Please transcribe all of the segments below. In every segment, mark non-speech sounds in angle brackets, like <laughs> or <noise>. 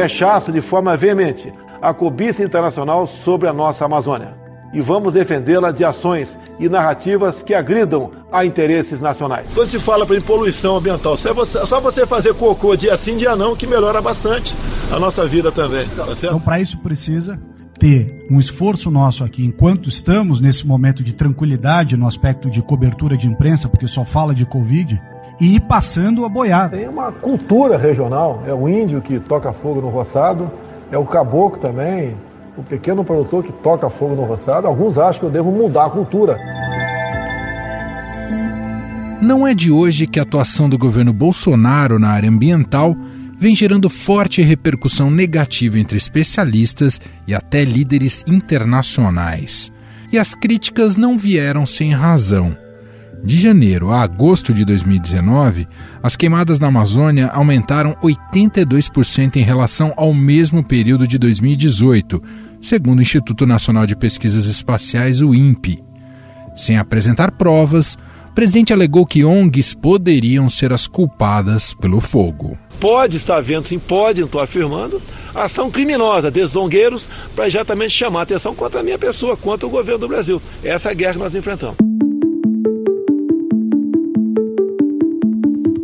rechaço de forma veemente a cobiça internacional sobre a nossa Amazônia e vamos defendê-la de ações e narrativas que agridam a interesses nacionais. Quando se fala em poluição ambiental, só você, só você fazer cocô dia sim, dia não, que melhora bastante a nossa vida também. Tá então, para isso precisa ter um esforço nosso aqui, enquanto estamos nesse momento de tranquilidade no aspecto de cobertura de imprensa, porque só fala de Covid, e ir passando a boiada. Tem uma cultura regional, é o índio que toca fogo no roçado, é o caboclo também, o pequeno produtor que toca fogo no roçado. Alguns acham que eu devo mudar a cultura. Não é de hoje que a atuação do governo Bolsonaro na área ambiental vem gerando forte repercussão negativa entre especialistas e até líderes internacionais. E as críticas não vieram sem razão. De janeiro a agosto de 2019, as queimadas na Amazônia aumentaram 82% em relação ao mesmo período de 2018, segundo o Instituto Nacional de Pesquisas Espaciais, o INPE. Sem apresentar provas, o presidente alegou que ONGs poderiam ser as culpadas pelo fogo. Pode estar havendo, sim, pode, estou afirmando, ação criminosa desses zongueiros para exatamente chamar a atenção contra a minha pessoa, contra o governo do Brasil. Essa é a guerra que nós enfrentamos.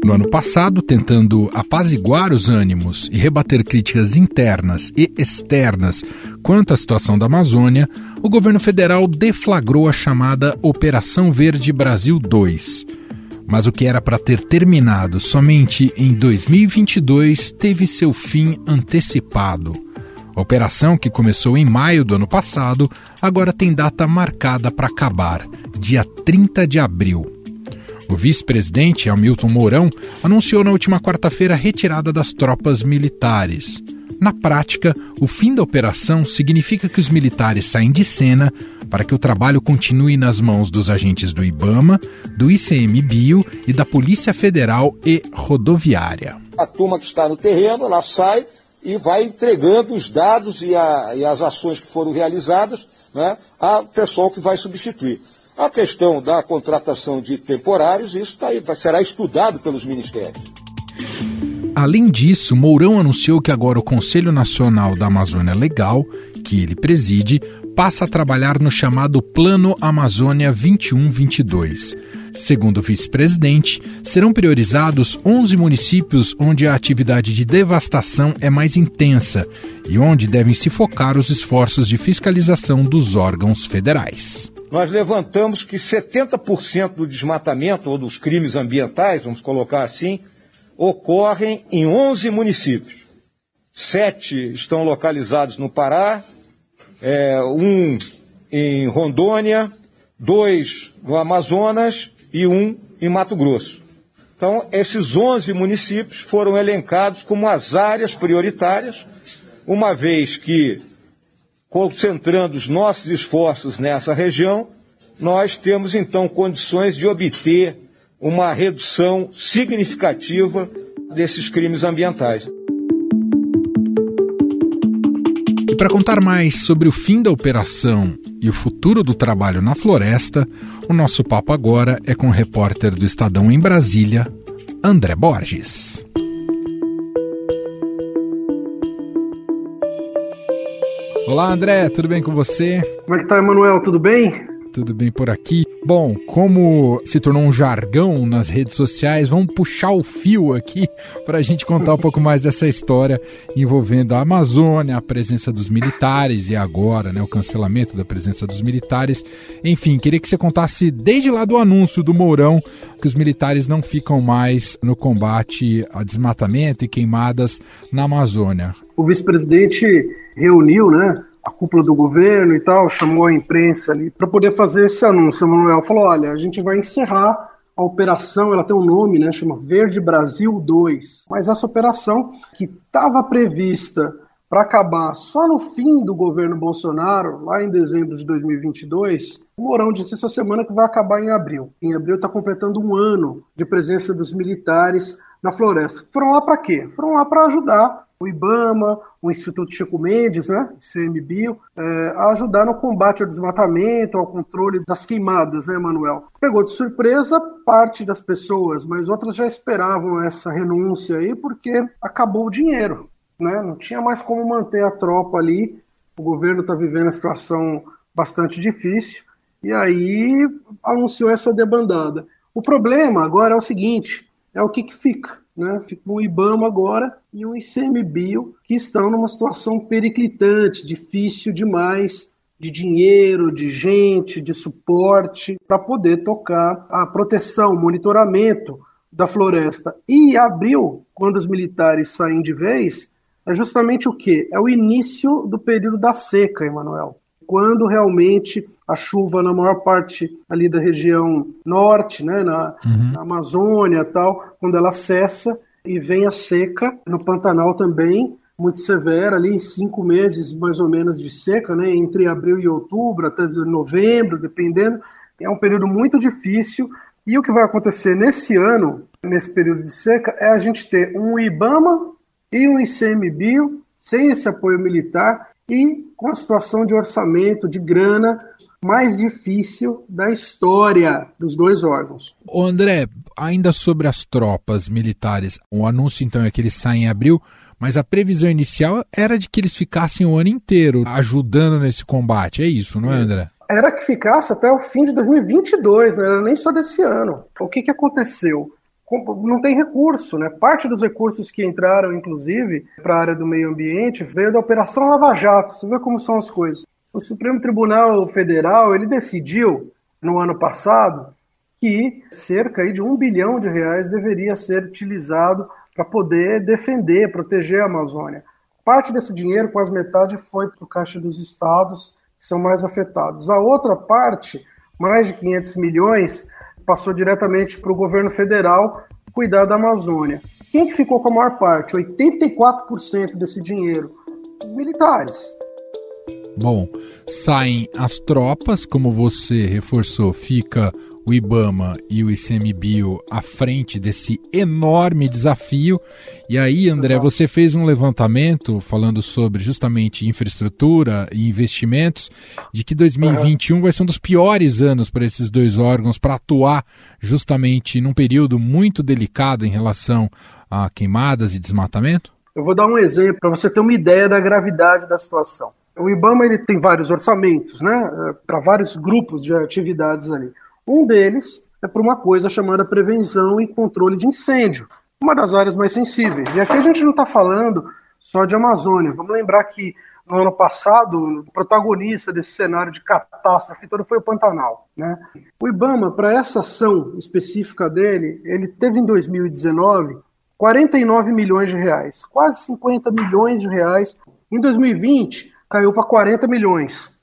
No ano passado, tentando apaziguar os ânimos e rebater críticas internas e externas quanto à situação da Amazônia, o governo federal deflagrou a chamada Operação Verde Brasil 2. Mas o que era para ter terminado somente em 2022 teve seu fim antecipado. A operação, que começou em maio do ano passado, agora tem data marcada para acabar, dia 30 de abril. O vice-presidente, Hamilton Mourão, anunciou na última quarta-feira a retirada das tropas militares. Na prática, o fim da operação significa que os militares saem de cena para que o trabalho continue nas mãos dos agentes do IBAMA, do ICMBio e da Polícia Federal e Rodoviária. A turma que está no terreno, ela sai e vai entregando os dados e, a, e as ações que foram realizadas né, ao pessoal que vai substituir. A questão da contratação de temporários, isso tá aí, será estudado pelos ministérios. Além disso, Mourão anunciou que agora o Conselho Nacional da Amazônia Legal, que ele preside, passa a trabalhar no chamado Plano Amazônia 21-22. Segundo o vice-presidente, serão priorizados 11 municípios onde a atividade de devastação é mais intensa e onde devem se focar os esforços de fiscalização dos órgãos federais nós levantamos que 70% do desmatamento ou dos crimes ambientais, vamos colocar assim, ocorrem em 11 municípios. Sete estão localizados no Pará, é, um em Rondônia, dois no Amazonas e um em Mato Grosso. Então, esses 11 municípios foram elencados como as áreas prioritárias, uma vez que concentrando os nossos esforços nessa região, nós temos então condições de obter uma redução significativa desses crimes ambientais. E para contar mais sobre o fim da operação e o futuro do trabalho na floresta, o nosso papo agora é com o repórter do Estadão em Brasília, André Borges. Olá, André, tudo bem com você? Como é que tá, Emanuel? Tudo bem? Tudo bem por aqui? Bom, como se tornou um jargão nas redes sociais, vamos puxar o fio aqui <laughs> para a gente contar um pouco mais dessa história envolvendo a Amazônia, a presença dos militares e agora né, o cancelamento da presença dos militares. Enfim, queria que você contasse desde lá do anúncio do Mourão que os militares não ficam mais no combate a desmatamento e queimadas na Amazônia. O vice-presidente reuniu, né, a cúpula do governo e tal, chamou a imprensa ali para poder fazer esse anúncio. O Manuel falou: olha, a gente vai encerrar a operação, ela tem um nome, né, chama Verde Brasil 2. Mas essa operação, que estava prevista para acabar só no fim do governo Bolsonaro, lá em dezembro de 2022, o Mourão disse essa semana que vai acabar em abril. Em abril está completando um ano de presença dos militares na floresta. Foram lá para quê? Foram lá para ajudar o IBAMA, o Instituto Chico Mendes, né, CMBio, é, a ajudar no combate ao desmatamento, ao controle das queimadas, né, Manuel? Pegou de surpresa parte das pessoas, mas outras já esperavam essa renúncia aí porque acabou o dinheiro. né? Não tinha mais como manter a tropa ali. O governo está vivendo uma situação bastante difícil e aí anunciou essa debandada. O problema agora é o seguinte: é o que, que fica. Né? Fica o IBAMA agora e o ICMBio, que estão numa situação periclitante, difícil demais de dinheiro, de gente, de suporte para poder tocar a proteção, monitoramento da floresta. E abril, quando os militares saem de vez, é justamente o que? É o início do período da seca, Emanuel. Quando realmente a chuva na maior parte ali da região norte, né, na, uhum. na Amazônia tal, quando ela cessa e vem a seca, no Pantanal também, muito severa, ali em cinco meses mais ou menos de seca, né, entre abril e outubro, até novembro, dependendo. É um período muito difícil. E o que vai acontecer nesse ano, nesse período de seca, é a gente ter um IBAMA e um ICMBio sem esse apoio militar e com a situação de orçamento, de grana mais difícil da história dos dois órgãos. Ô André, ainda sobre as tropas militares, o anúncio então é que eles saem em abril, mas a previsão inicial era de que eles ficassem o ano inteiro ajudando nesse combate. É isso, não é, André? Era que ficasse até o fim de 2022, não era nem só desse ano. O que, que aconteceu? Não tem recurso, né? Parte dos recursos que entraram, inclusive, para a área do meio ambiente veio da Operação Lava Jato. Você vê como são as coisas. O Supremo Tribunal Federal ele decidiu no ano passado que cerca de um bilhão de reais deveria ser utilizado para poder defender, proteger a Amazônia. Parte desse dinheiro, quase metade, foi para o caixa dos estados, que são mais afetados. A outra parte, mais de 500 milhões, passou diretamente para o governo federal cuidar da Amazônia. Quem que ficou com a maior parte? 84% desse dinheiro? Os militares. Bom, saem as tropas, como você reforçou, fica o IBAMA e o ICMBio à frente desse enorme desafio. E aí, André, você fez um levantamento falando sobre justamente infraestrutura e investimentos, de que 2021 uhum. vai ser um dos piores anos para esses dois órgãos para atuar justamente num período muito delicado em relação a queimadas e desmatamento? Eu vou dar um exemplo para você ter uma ideia da gravidade da situação. O IBAMA ele tem vários orçamentos, né, para vários grupos de atividades ali. Um deles é para uma coisa chamada prevenção e controle de incêndio, uma das áreas mais sensíveis. E aqui a gente não está falando só de Amazônia. Vamos lembrar que no ano passado, o protagonista desse cenário de catástrofe todo foi o Pantanal. Né? O IBAMA, para essa ação específica dele, ele teve em 2019 49 milhões de reais, quase 50 milhões de reais. Em 2020, caiu para 40 milhões.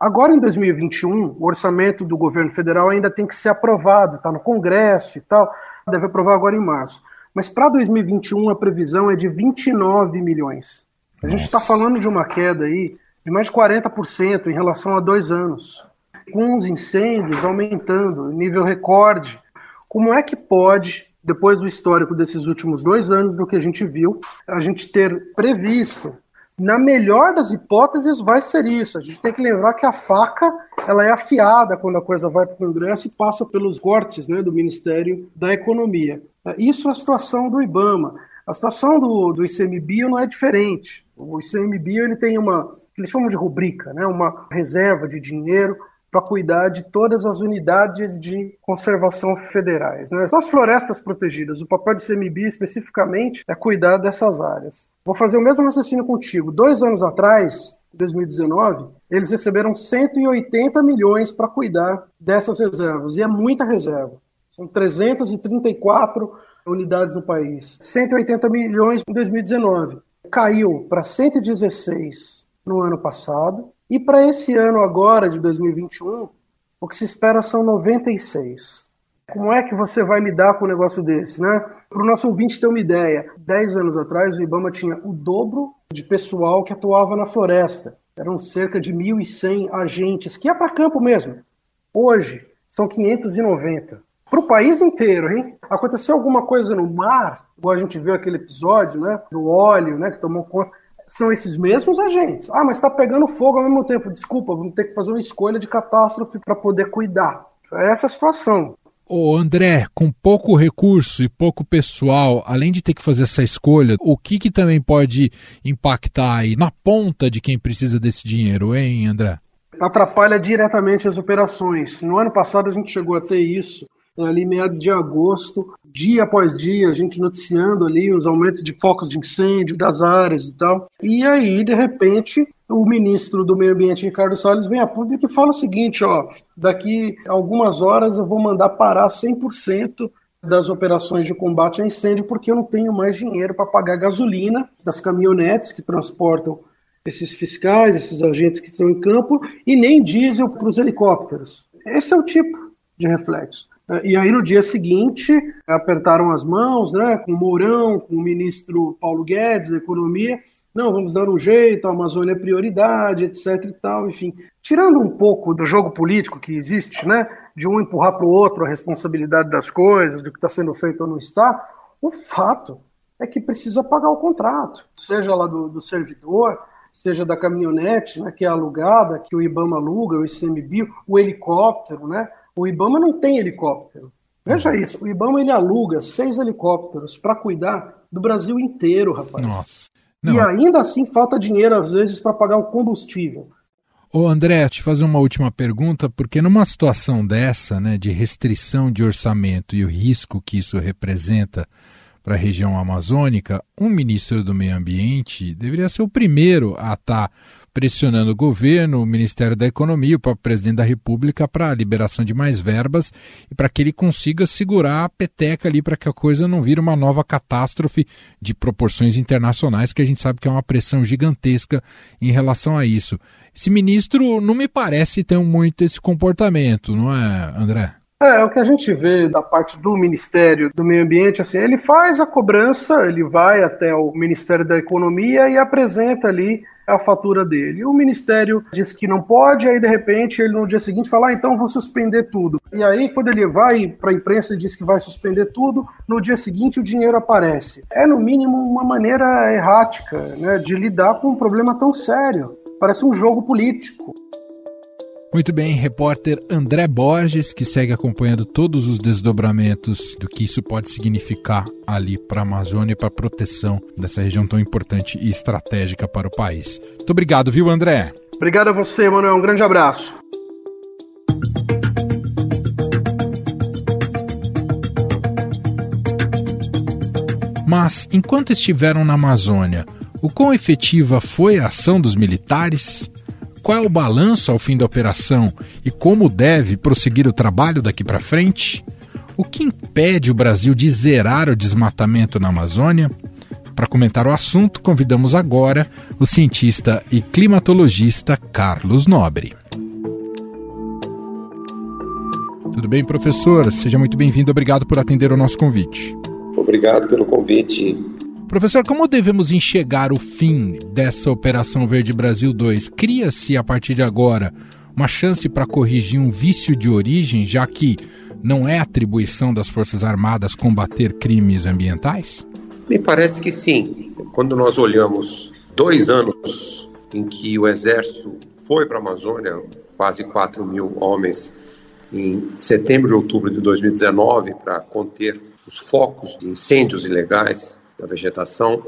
Agora, em 2021, o orçamento do governo federal ainda tem que ser aprovado, está no Congresso e tal, deve aprovar agora em março. Mas para 2021 a previsão é de 29 milhões. A gente está falando de uma queda aí de mais de 40% em relação a dois anos, com os incêndios aumentando, nível recorde. Como é que pode, depois do histórico desses últimos dois anos, do que a gente viu, a gente ter previsto na melhor das hipóteses, vai ser isso. A gente tem que lembrar que a faca ela é afiada quando a coisa vai para o Congresso e passa pelos cortes né, do Ministério da Economia. Isso é a situação do IBAMA. A situação do, do ICMBio não é diferente. O ICMBio ele tem uma, eles chamam de rubrica, né, uma reserva de dinheiro para cuidar de todas as unidades de conservação federais. Né? São as florestas protegidas. O papel do CMB especificamente é cuidar dessas áreas. Vou fazer o mesmo raciocínio contigo. Dois anos atrás, 2019, eles receberam 180 milhões para cuidar dessas reservas, e é muita reserva. São 334 unidades no país. 180 milhões em 2019. Caiu para 116 no ano passado e para esse ano agora, de 2021, o que se espera são 96. Como é que você vai lidar com um negócio desse, né? Para o nosso ouvinte ter uma ideia, 10 anos atrás o IBAMA tinha o dobro de pessoal que atuava na floresta. Eram cerca de 1.100 agentes, que ia para campo mesmo. Hoje, são 590. Para o país inteiro, hein? Aconteceu alguma coisa no mar, igual a gente viu aquele episódio, né? Do óleo, né? Que tomou conta são esses mesmos agentes. Ah, mas está pegando fogo ao mesmo tempo. Desculpa, vamos ter que fazer uma escolha de catástrofe para poder cuidar. É essa a situação. Ô André, com pouco recurso e pouco pessoal, além de ter que fazer essa escolha, o que, que também pode impactar aí na ponta de quem precisa desse dinheiro, hein, André? Atrapalha diretamente as operações. No ano passado a gente chegou a ter isso, ali meados de agosto, dia após dia, a gente noticiando ali os aumentos de focos de incêndio das áreas e tal. E aí, de repente, o ministro do Meio Ambiente, Ricardo Salles, vem a público e fala o seguinte, ó, daqui algumas horas eu vou mandar parar 100% das operações de combate a incêndio porque eu não tenho mais dinheiro para pagar gasolina das caminhonetes que transportam esses fiscais, esses agentes que estão em campo, e nem diesel para os helicópteros. Esse é o tipo de reflexo. E aí, no dia seguinte, apertaram as mãos né, com o Mourão, com o ministro Paulo Guedes da Economia, não, vamos dar um jeito, a Amazônia é prioridade, etc e tal, enfim. Tirando um pouco do jogo político que existe, né, de um empurrar para o outro a responsabilidade das coisas, do que está sendo feito ou não está, o fato é que precisa pagar o contrato, seja lá do, do servidor, seja da caminhonete, né, que é alugada, que o IBAMA aluga, o ICMBio, o helicóptero, né? O IBAMA não tem helicóptero. Veja isso, o IBAMA ele aluga seis helicópteros para cuidar do Brasil inteiro, rapaz. Nossa. Não. E ainda assim falta dinheiro, às vezes, para pagar o combustível. Ô André, te fazer uma última pergunta, porque numa situação dessa, né, de restrição de orçamento e o risco que isso representa para a região amazônica, um ministro do Meio Ambiente deveria ser o primeiro a estar tá pressionando o governo, o Ministério da Economia, o próprio presidente da República para a liberação de mais verbas e para que ele consiga segurar a peteca ali para que a coisa não vire uma nova catástrofe de proporções internacionais, que a gente sabe que é uma pressão gigantesca em relação a isso. Esse ministro não me parece ter muito esse comportamento, não é, André? É, o que a gente vê da parte do Ministério do Meio Ambiente, assim, ele faz a cobrança, ele vai até o Ministério da Economia e apresenta ali a fatura dele. O Ministério diz que não pode, aí de repente ele no dia seguinte fala, ah, então vou suspender tudo. E aí quando ele vai para a imprensa e diz que vai suspender tudo, no dia seguinte o dinheiro aparece. É no mínimo uma maneira errática né, de lidar com um problema tão sério. Parece um jogo político. Muito bem, repórter André Borges, que segue acompanhando todos os desdobramentos do que isso pode significar ali para a Amazônia e para a proteção dessa região tão importante e estratégica para o país. Muito obrigado, viu, André? Obrigado a você, Manuel. Um grande abraço. Mas, enquanto estiveram na Amazônia, o quão efetiva foi a ação dos militares? Qual é o balanço ao fim da operação e como deve prosseguir o trabalho daqui para frente? O que impede o Brasil de zerar o desmatamento na Amazônia? Para comentar o assunto, convidamos agora o cientista e climatologista Carlos Nobre. Tudo bem, professor? Seja muito bem-vindo. Obrigado por atender o nosso convite. Obrigado pelo convite. Professor, como devemos enxergar o fim dessa Operação Verde Brasil 2? Cria-se, a partir de agora, uma chance para corrigir um vício de origem, já que não é atribuição das Forças Armadas combater crimes ambientais? Me parece que sim. Quando nós olhamos dois anos em que o Exército foi para a Amazônia, quase 4 mil homens, em setembro e outubro de 2019, para conter os focos de incêndios ilegais da vegetação.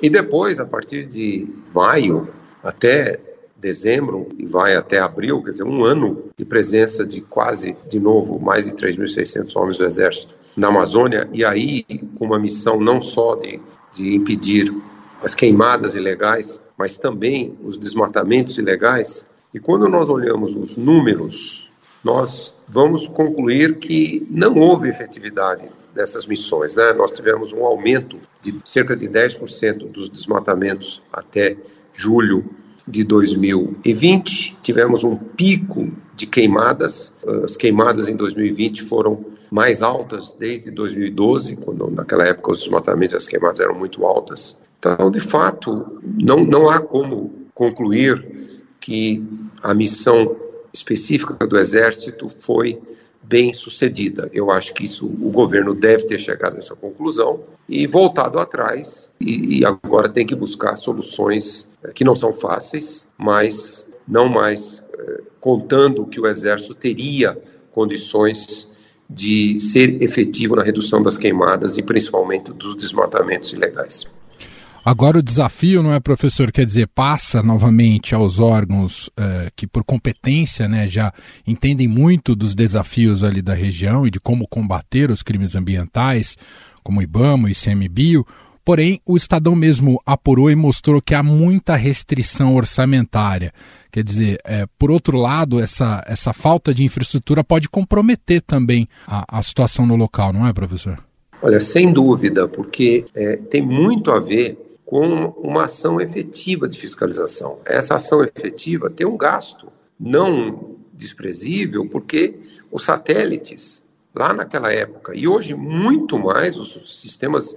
E depois, a partir de maio até dezembro e vai até abril, quer dizer, um ano de presença de quase, de novo, mais de 3.600 homens do Exército na Amazônia, e aí com uma missão não só de, de impedir as queimadas ilegais, mas também os desmatamentos ilegais. E quando nós olhamos os números, nós vamos concluir que não houve efetividade dessas missões. Né? Nós tivemos um aumento de cerca de 10% dos desmatamentos até julho de 2020. Tivemos um pico de queimadas. As queimadas em 2020 foram mais altas desde 2012, quando naquela época os desmatamentos e as queimadas eram muito altas. Então, de fato, não, não há como concluir que a missão específica do Exército foi bem sucedida. Eu acho que isso o governo deve ter chegado a essa conclusão e voltado atrás e, e agora tem que buscar soluções eh, que não são fáceis, mas não mais eh, contando que o exército teria condições de ser efetivo na redução das queimadas e principalmente dos desmatamentos ilegais. Agora o desafio, não é, professor? Quer dizer, passa novamente aos órgãos eh, que, por competência, né, já entendem muito dos desafios ali da região e de como combater os crimes ambientais, como o IBAMA e ICMBio. Porém, o Estadão mesmo apurou e mostrou que há muita restrição orçamentária. Quer dizer, é, por outro lado, essa, essa falta de infraestrutura pode comprometer também a, a situação no local, não é, professor? Olha, sem dúvida, porque é, tem muito a ver com uma ação efetiva de fiscalização. Essa ação efetiva tem um gasto não desprezível, porque os satélites, lá naquela época, e hoje muito mais, os sistemas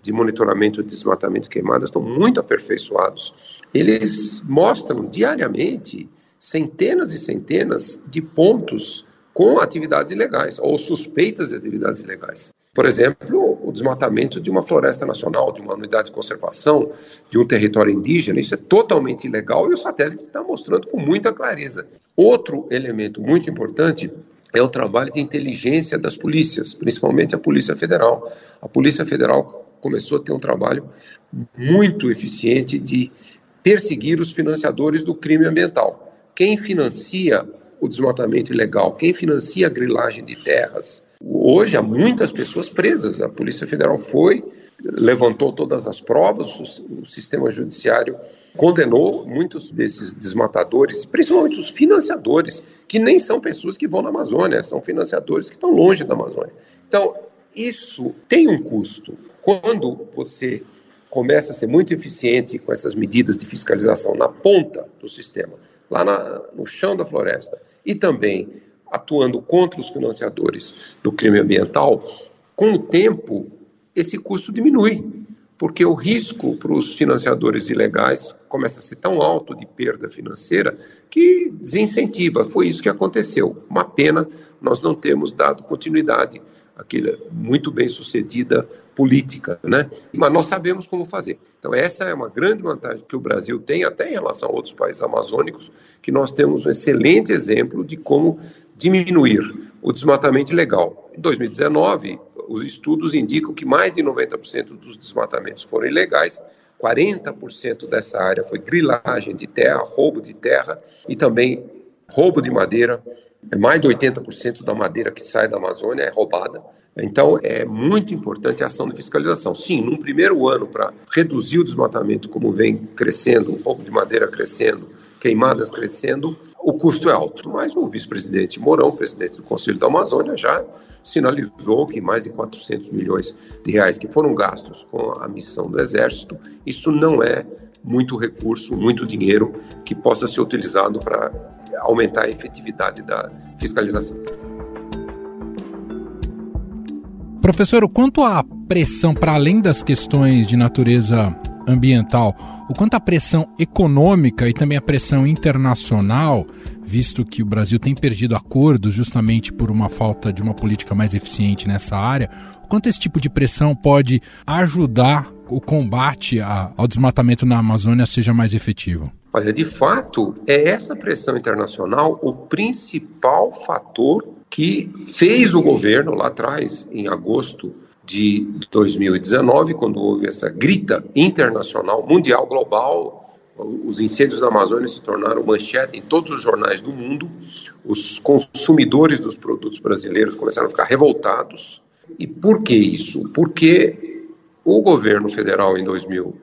de monitoramento de desmatamento e queimadas estão muito aperfeiçoados. Eles mostram diariamente centenas e centenas de pontos com atividades ilegais ou suspeitas de atividades ilegais. Por exemplo, desmatamento de uma floresta nacional, de uma unidade de conservação, de um território indígena, isso é totalmente ilegal e o satélite está mostrando com muita clareza. Outro elemento muito importante é o trabalho de inteligência das polícias, principalmente a Polícia Federal. A Polícia Federal começou a ter um trabalho muito eficiente de perseguir os financiadores do crime ambiental. Quem financia o desmatamento ilegal, quem financia a grilagem de terras, Hoje há muitas pessoas presas. A Polícia Federal foi, levantou todas as provas, o sistema judiciário condenou muitos desses desmatadores, principalmente os financiadores, que nem são pessoas que vão na Amazônia, são financiadores que estão longe da Amazônia. Então, isso tem um custo. Quando você começa a ser muito eficiente com essas medidas de fiscalização na ponta do sistema, lá na, no chão da floresta, e também atuando contra os financiadores do crime ambiental, com o tempo esse custo diminui, porque o risco para os financiadores ilegais começa a ser tão alto de perda financeira que desincentiva. Foi isso que aconteceu. Uma pena nós não temos dado continuidade àquela muito bem sucedida política, né? Mas nós sabemos como fazer. Então essa é uma grande vantagem que o Brasil tem até em relação a outros países amazônicos, que nós temos um excelente exemplo de como diminuir o desmatamento ilegal. Em 2019, os estudos indicam que mais de 90% dos desmatamentos foram ilegais, 40% dessa área foi grilagem de terra, roubo de terra e também roubo de madeira. Mais de 80% da madeira que sai da Amazônia é roubada. Então, é muito importante a ação de fiscalização. Sim, num primeiro ano, para reduzir o desmatamento, como vem crescendo, o roubo de madeira crescendo, queimadas crescendo, o custo é alto. Mas o vice-presidente Mourão, presidente do Conselho da Amazônia, já sinalizou que mais de 400 milhões de reais que foram gastos com a missão do Exército, isso não é muito recurso, muito dinheiro que possa ser utilizado para aumentar a efetividade da fiscalização. Professor, quanto à pressão para além das questões de natureza ambiental, o quanto à pressão econômica e também a pressão internacional, visto que o Brasil tem perdido acordos justamente por uma falta de uma política mais eficiente nessa área, o quanto esse tipo de pressão pode ajudar o combate ao desmatamento na Amazônia seja mais efetivo? Olha, de fato, é essa pressão internacional o principal fator que fez o governo lá atrás, em agosto de 2019, quando houve essa grita internacional, mundial, global, os incêndios da Amazônia se tornaram manchete em todos os jornais do mundo, os consumidores dos produtos brasileiros começaram a ficar revoltados. E por que isso? Porque o governo federal em 2000,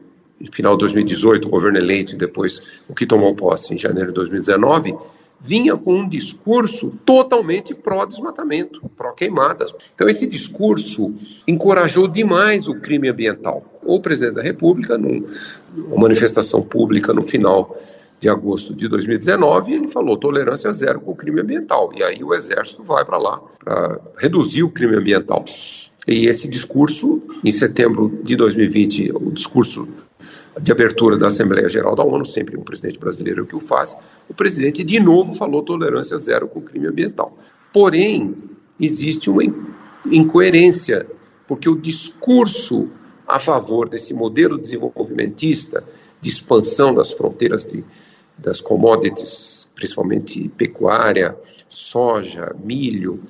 final de 2018, o governo eleito e depois o que tomou posse em janeiro de 2019, vinha com um discurso totalmente pró-desmatamento, pró-queimadas. Então, esse discurso encorajou demais o crime ambiental. O presidente da República, numa manifestação pública no final de agosto de 2019, ele falou tolerância zero com o crime ambiental. E aí o Exército vai para lá para reduzir o crime ambiental. E esse discurso, em setembro de 2020, o discurso de abertura da Assembleia Geral da ONU, sempre um presidente brasileiro que o faz, o presidente de novo falou tolerância zero com o crime ambiental. Porém, existe uma incoerência, porque o discurso a favor desse modelo desenvolvimentista de expansão das fronteiras de, das commodities, principalmente pecuária, soja, milho,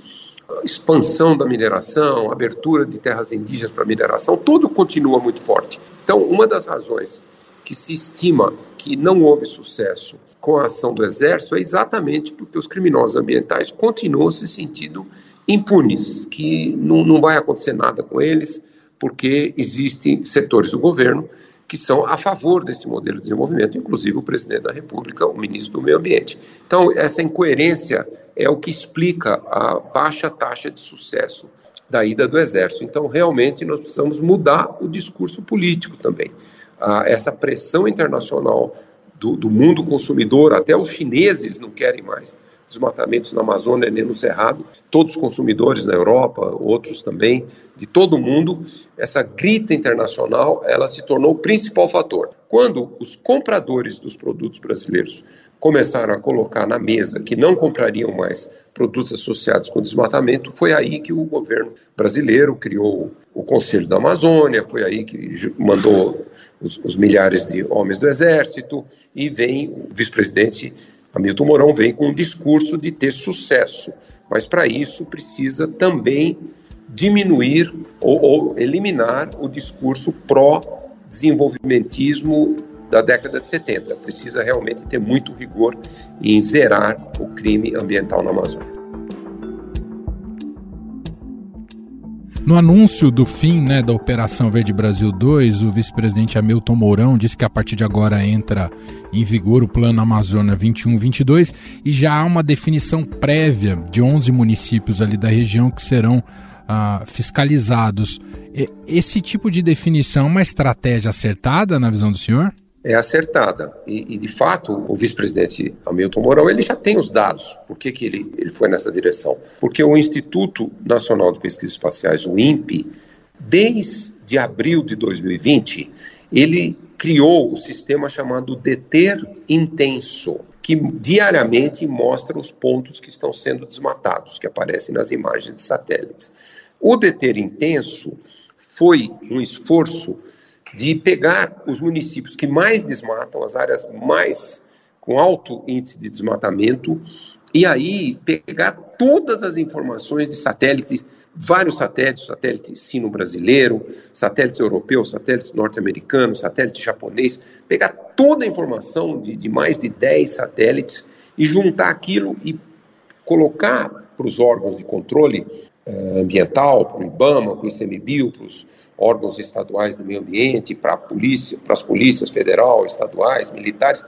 expansão da mineração, abertura de terras indígenas para mineração, tudo continua muito forte. Então, uma das razões que se estima que não houve sucesso com a ação do Exército é exatamente porque os criminosos ambientais continuam se sentindo impunes, que não, não vai acontecer nada com eles, porque existem setores do governo que são a favor desse modelo de desenvolvimento, inclusive o presidente da República, o ministro do Meio Ambiente. Então, essa incoerência é o que explica a baixa taxa de sucesso da ida do Exército. Então, realmente, nós precisamos mudar o discurso político também. Ah, essa pressão internacional do, do mundo consumidor, até os chineses não querem mais desmatamentos na Amazônia nem no Cerrado, todos os consumidores na Europa, outros também, de todo mundo, essa grita internacional, ela se tornou o principal fator. Quando os compradores dos produtos brasileiros começaram a colocar na mesa que não comprariam mais produtos associados com desmatamento, foi aí que o governo brasileiro criou o Conselho da Amazônia, foi aí que mandou os, os milhares de homens do Exército e vem o vice-presidente Hamilton Mourão vem com um discurso de ter sucesso, mas para isso precisa também diminuir ou, ou eliminar o discurso pró-desenvolvimentismo da década de 70. Precisa realmente ter muito rigor em zerar o crime ambiental na Amazônia. No anúncio do fim né, da Operação Verde Brasil 2, o vice-presidente Hamilton Mourão disse que a partir de agora entra em vigor o Plano Amazônia 21-22 e já há uma definição prévia de 11 municípios ali da região que serão ah, fiscalizados. Esse tipo de definição é uma estratégia acertada na visão do senhor? É acertada. E, e, de fato, o vice-presidente Hamilton Mourão ele já tem os dados. Por que, que ele, ele foi nessa direção? Porque o Instituto Nacional de Pesquisas Espaciais, o INPE, desde abril de 2020, ele criou o sistema chamado Deter Intenso, que diariamente mostra os pontos que estão sendo desmatados, que aparecem nas imagens de satélites. O Deter Intenso foi um esforço de pegar os municípios que mais desmatam, as áreas mais com alto índice de desmatamento, e aí pegar todas as informações de satélites, vários satélites, satélite sino brasileiro, satélites europeus, satélites norte-americanos, satélite japonês, pegar toda a informação de, de mais de 10 satélites e juntar aquilo e colocar para os órgãos de controle ambiental, para o IBAMA, para o ICMBio, para os órgãos estaduais do meio ambiente, para a polícia, para as polícias federal, estaduais, militares,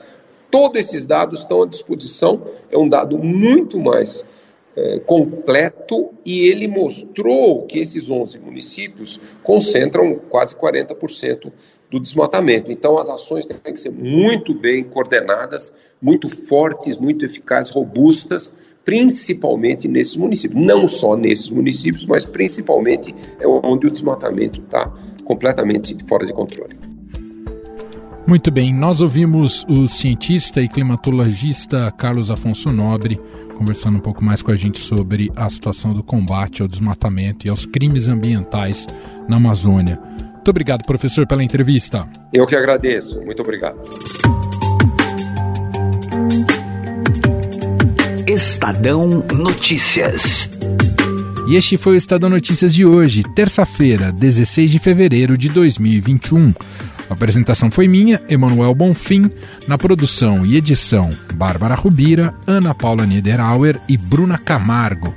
todos esses dados estão à disposição. É um dado muito mais é, completo e ele mostrou que esses 11 municípios concentram quase 40% do desmatamento. Então, as ações têm que ser muito bem coordenadas, muito fortes, muito eficazes, robustas, principalmente nesses municípios. Não só nesses municípios, mas principalmente é onde o desmatamento está completamente fora de controle. Muito bem, nós ouvimos o cientista e climatologista Carlos Afonso Nobre conversando um pouco mais com a gente sobre a situação do combate ao desmatamento e aos crimes ambientais na Amazônia. Muito obrigado, professor, pela entrevista. Eu que agradeço. Muito obrigado. Estadão Notícias. E este foi o Estadão Notícias de hoje, terça-feira, 16 de fevereiro de 2021. A apresentação foi minha, Emanuel Bonfim, na produção e edição, Bárbara Rubira, Ana Paula Niederauer e Bruna Camargo.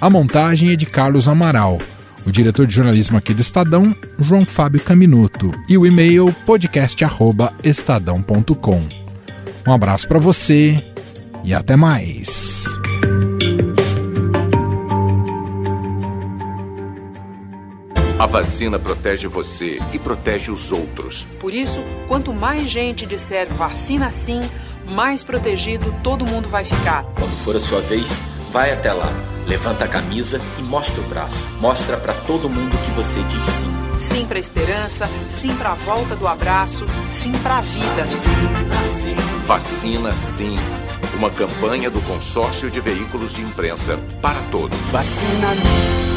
A montagem é de Carlos Amaral. O diretor de jornalismo aqui do Estadão, João Fábio Caminuto. E o e-mail podcast@estadão.com. Um abraço para você e até mais. A vacina protege você e protege os outros. Por isso, quanto mais gente disser vacina sim, mais protegido todo mundo vai ficar. Quando for a sua vez, vai até lá, levanta a camisa e mostra o braço. Mostra para todo mundo que você diz sim. Sim para a esperança, sim para a volta do abraço, sim para a vida. Vacina sim. Uma campanha do Consórcio de Veículos de Imprensa para todos. Vacina sim.